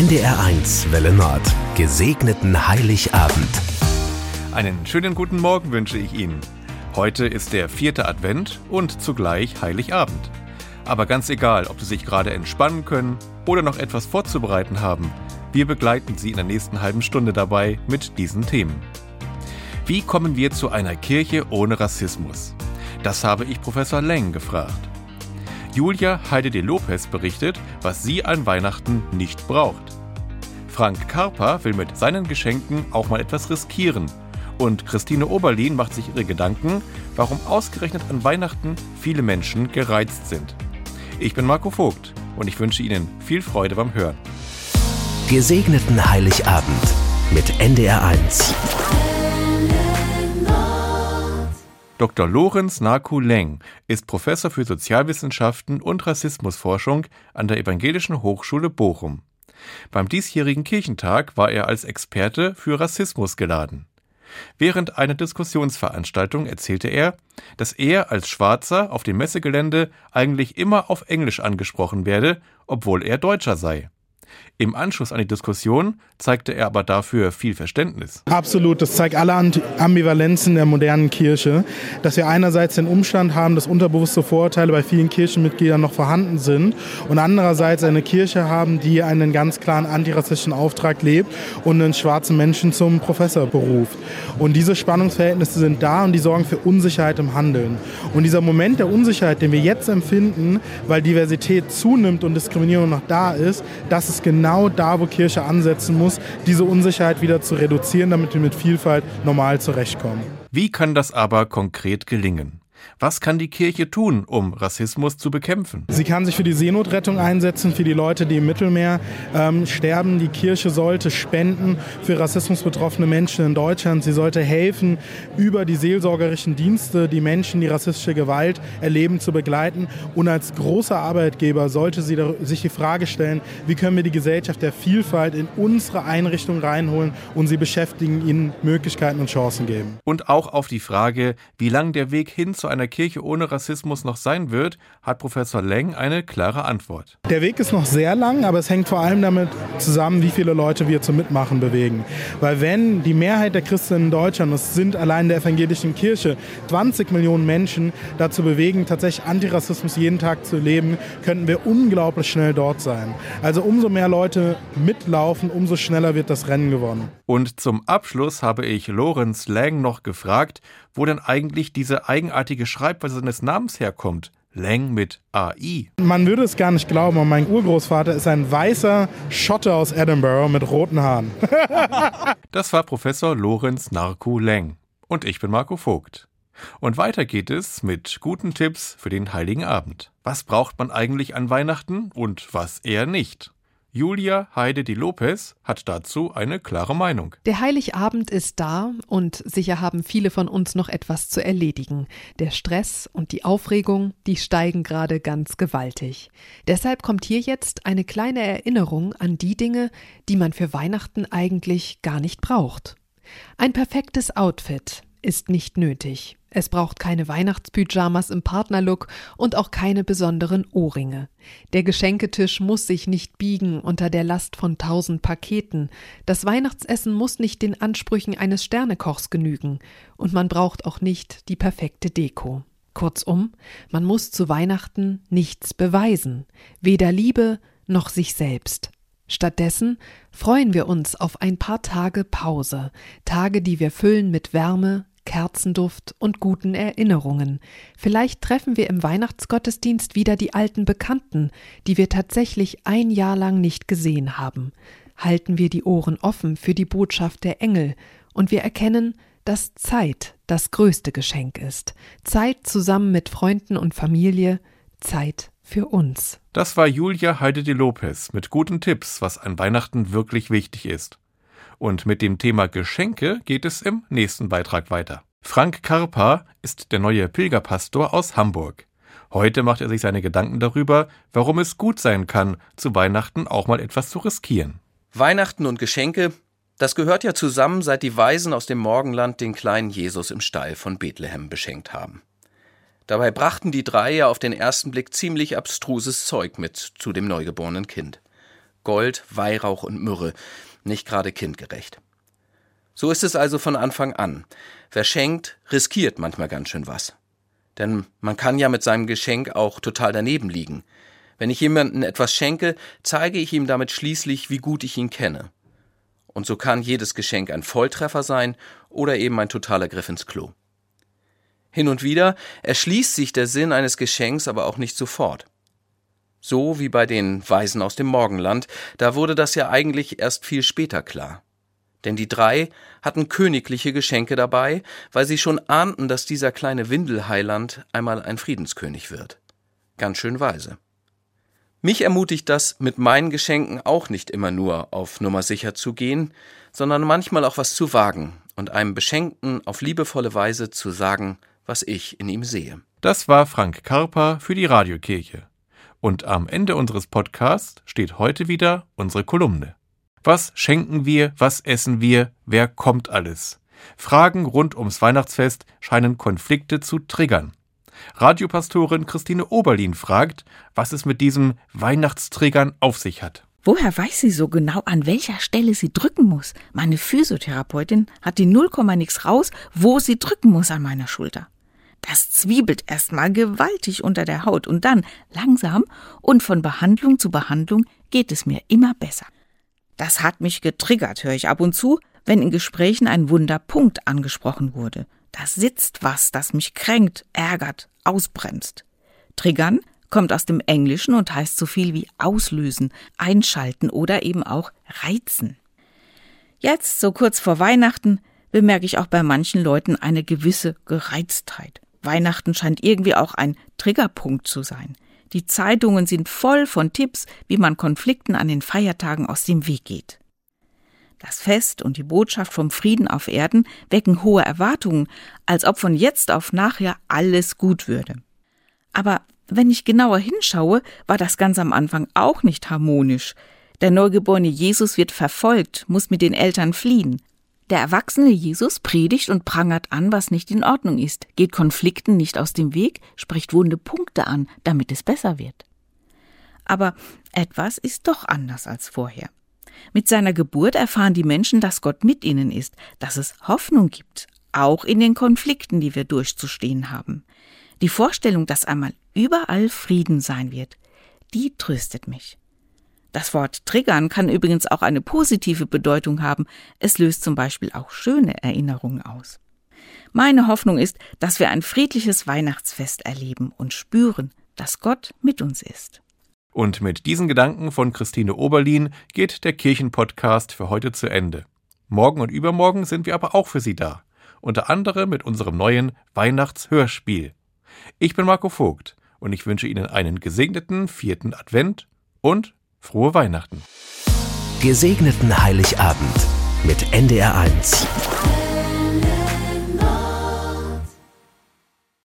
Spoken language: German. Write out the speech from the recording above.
NDR1 Welle Nord. Gesegneten Heiligabend. Einen schönen guten Morgen wünsche ich Ihnen. Heute ist der vierte Advent und zugleich Heiligabend. Aber ganz egal, ob Sie sich gerade entspannen können oder noch etwas vorzubereiten haben, wir begleiten Sie in der nächsten halben Stunde dabei mit diesen Themen. Wie kommen wir zu einer Kirche ohne Rassismus? Das habe ich Professor Leng gefragt. Julia Heide de Lopez berichtet, was sie an Weihnachten nicht braucht. Frank Karper will mit seinen Geschenken auch mal etwas riskieren. Und Christine Oberlin macht sich ihre Gedanken, warum ausgerechnet an Weihnachten viele Menschen gereizt sind. Ich bin Marco Vogt und ich wünsche Ihnen viel Freude beim Hören. Gesegneten Heiligabend mit NDR1. Dr. Lorenz Naku Leng ist Professor für Sozialwissenschaften und Rassismusforschung an der Evangelischen Hochschule Bochum. Beim diesjährigen Kirchentag war er als Experte für Rassismus geladen. Während einer Diskussionsveranstaltung erzählte er, dass er als Schwarzer auf dem Messegelände eigentlich immer auf Englisch angesprochen werde, obwohl er Deutscher sei. Im Anschluss an die Diskussion zeigte er aber dafür viel Verständnis. Absolut, das zeigt alle Ambivalenzen der modernen Kirche, dass wir einerseits den Umstand haben, dass unterbewusste Vorurteile bei vielen Kirchenmitgliedern noch vorhanden sind und andererseits eine Kirche haben, die einen ganz klaren antirassistischen Auftrag lebt und einen schwarzen Menschen zum Professor beruft. Und diese Spannungsverhältnisse sind da und die sorgen für Unsicherheit im Handeln. Und dieser Moment der Unsicherheit, den wir jetzt empfinden, weil Diversität zunimmt und Diskriminierung noch da ist, das ist genau da, wo Kirche ansetzen muss, diese Unsicherheit wieder zu reduzieren, damit wir mit Vielfalt normal zurechtkommen. Wie kann das aber konkret gelingen? Was kann die Kirche tun, um Rassismus zu bekämpfen? Sie kann sich für die Seenotrettung einsetzen, für die Leute, die im Mittelmeer ähm, sterben. Die Kirche sollte spenden für rassismusbetroffene Menschen in Deutschland. Sie sollte helfen, über die seelsorgerischen Dienste die Menschen, die rassistische Gewalt erleben, zu begleiten. Und als großer Arbeitgeber sollte sie sich die Frage stellen, wie können wir die Gesellschaft der Vielfalt in unsere Einrichtung reinholen und sie beschäftigen, ihnen Möglichkeiten und Chancen geben. Und auch auf die Frage, wie lang der Weg hin zu einer Kirche ohne Rassismus noch sein wird, hat Professor Leng eine klare Antwort. Der Weg ist noch sehr lang, aber es hängt vor allem damit zusammen, wie viele Leute wir zum Mitmachen bewegen. Weil wenn die Mehrheit der Christen in Deutschland, das sind allein der evangelischen Kirche, 20 Millionen Menschen dazu bewegen, tatsächlich Antirassismus jeden Tag zu leben, könnten wir unglaublich schnell dort sein. Also umso mehr Leute mitlaufen, umso schneller wird das Rennen gewonnen. Und zum Abschluss habe ich Lorenz Lang noch gefragt, wo denn eigentlich diese eigenartige Schreibweise seines Namens herkommt. Lang mit AI. Man würde es gar nicht glauben, aber mein Urgroßvater ist ein weißer Schotte aus Edinburgh mit roten Haaren. das war Professor Lorenz Narku Lang. Und ich bin Marco Vogt. Und weiter geht es mit guten Tipps für den Heiligen Abend. Was braucht man eigentlich an Weihnachten und was eher nicht? Julia Heide Di Lopez hat dazu eine klare Meinung. Der Heiligabend ist da und sicher haben viele von uns noch etwas zu erledigen. Der Stress und die Aufregung, die steigen gerade ganz gewaltig. Deshalb kommt hier jetzt eine kleine Erinnerung an die Dinge, die man für Weihnachten eigentlich gar nicht braucht. Ein perfektes Outfit ist nicht nötig. Es braucht keine Weihnachtspyjamas im Partnerlook und auch keine besonderen Ohrringe. Der Geschenketisch muss sich nicht biegen unter der Last von tausend Paketen. Das Weihnachtsessen muss nicht den Ansprüchen eines Sternekochs genügen. Und man braucht auch nicht die perfekte Deko. Kurzum, man muss zu Weihnachten nichts beweisen. Weder Liebe noch sich selbst. Stattdessen freuen wir uns auf ein paar Tage Pause, Tage, die wir füllen mit Wärme, Kerzenduft und guten Erinnerungen. Vielleicht treffen wir im Weihnachtsgottesdienst wieder die alten Bekannten, die wir tatsächlich ein Jahr lang nicht gesehen haben. Halten wir die Ohren offen für die Botschaft der Engel und wir erkennen, dass Zeit das größte Geschenk ist. Zeit zusammen mit Freunden und Familie, Zeit für uns. Das war Julia Heide de Lopez mit guten Tipps, was an Weihnachten wirklich wichtig ist. Und mit dem Thema Geschenke geht es im nächsten Beitrag weiter. Frank Karpa ist der neue Pilgerpastor aus Hamburg. Heute macht er sich seine Gedanken darüber, warum es gut sein kann, zu Weihnachten auch mal etwas zu riskieren. Weihnachten und Geschenke, das gehört ja zusammen, seit die Weisen aus dem Morgenland den kleinen Jesus im Stall von Bethlehem beschenkt haben. Dabei brachten die drei ja auf den ersten Blick ziemlich abstruses Zeug mit zu dem neugeborenen Kind. Gold, Weihrauch und Myrrhe, nicht gerade kindgerecht. So ist es also von Anfang an. Wer schenkt, riskiert manchmal ganz schön was. Denn man kann ja mit seinem Geschenk auch total daneben liegen. Wenn ich jemandem etwas schenke, zeige ich ihm damit schließlich, wie gut ich ihn kenne. Und so kann jedes Geschenk ein Volltreffer sein oder eben ein totaler Griff ins Klo. Hin und wieder erschließt sich der Sinn eines Geschenks aber auch nicht sofort. So wie bei den Weisen aus dem Morgenland, da wurde das ja eigentlich erst viel später klar. Denn die drei hatten königliche Geschenke dabei, weil sie schon ahnten, dass dieser kleine Windelheiland einmal ein Friedenskönig wird. Ganz schön weise. Mich ermutigt das, mit meinen Geschenken auch nicht immer nur auf Nummer sicher zu gehen, sondern manchmal auch was zu wagen und einem Beschenkten auf liebevolle Weise zu sagen, was ich in ihm sehe. Das war Frank Karper für die Radiokirche. Und am Ende unseres Podcasts steht heute wieder unsere Kolumne. Was schenken wir, was essen wir, wer kommt alles? Fragen rund ums Weihnachtsfest scheinen Konflikte zu triggern. Radiopastorin Christine Oberlin fragt, was es mit diesem Weihnachtstriggern auf sich hat. Woher weiß sie so genau, an welcher Stelle sie drücken muss? Meine Physiotherapeutin hat die null nix raus, wo sie drücken muss an meiner Schulter. Das zwiebelt erstmal gewaltig unter der Haut und dann langsam und von Behandlung zu Behandlung geht es mir immer besser. Das hat mich getriggert, höre ich ab und zu, wenn in Gesprächen ein Wunderpunkt angesprochen wurde. Da sitzt was, das mich kränkt, ärgert, ausbremst. Triggern kommt aus dem Englischen und heißt so viel wie auslösen, einschalten oder eben auch reizen. Jetzt, so kurz vor Weihnachten, bemerke ich auch bei manchen Leuten eine gewisse Gereiztheit. Weihnachten scheint irgendwie auch ein Triggerpunkt zu sein. Die Zeitungen sind voll von Tipps, wie man Konflikten an den Feiertagen aus dem Weg geht. Das Fest und die Botschaft vom Frieden auf Erden wecken hohe Erwartungen, als ob von jetzt auf nachher alles gut würde. Aber wenn ich genauer hinschaue, war das ganz am Anfang auch nicht harmonisch. Der neugeborene Jesus wird verfolgt, muss mit den Eltern fliehen. Der erwachsene Jesus predigt und prangert an, was nicht in Ordnung ist, geht Konflikten nicht aus dem Weg, spricht wunde Punkte an, damit es besser wird. Aber etwas ist doch anders als vorher. Mit seiner Geburt erfahren die Menschen, dass Gott mit ihnen ist, dass es Hoffnung gibt, auch in den Konflikten, die wir durchzustehen haben. Die Vorstellung, dass einmal überall Frieden sein wird, die tröstet mich. Das Wort triggern kann übrigens auch eine positive Bedeutung haben. Es löst zum Beispiel auch schöne Erinnerungen aus. Meine Hoffnung ist, dass wir ein friedliches Weihnachtsfest erleben und spüren, dass Gott mit uns ist. Und mit diesen Gedanken von Christine Oberlin geht der Kirchenpodcast für heute zu Ende. Morgen und übermorgen sind wir aber auch für Sie da. Unter anderem mit unserem neuen Weihnachtshörspiel. Ich bin Marco Vogt und ich wünsche Ihnen einen gesegneten vierten Advent und Frohe Weihnachten. Gesegneten Heiligabend mit NDR1.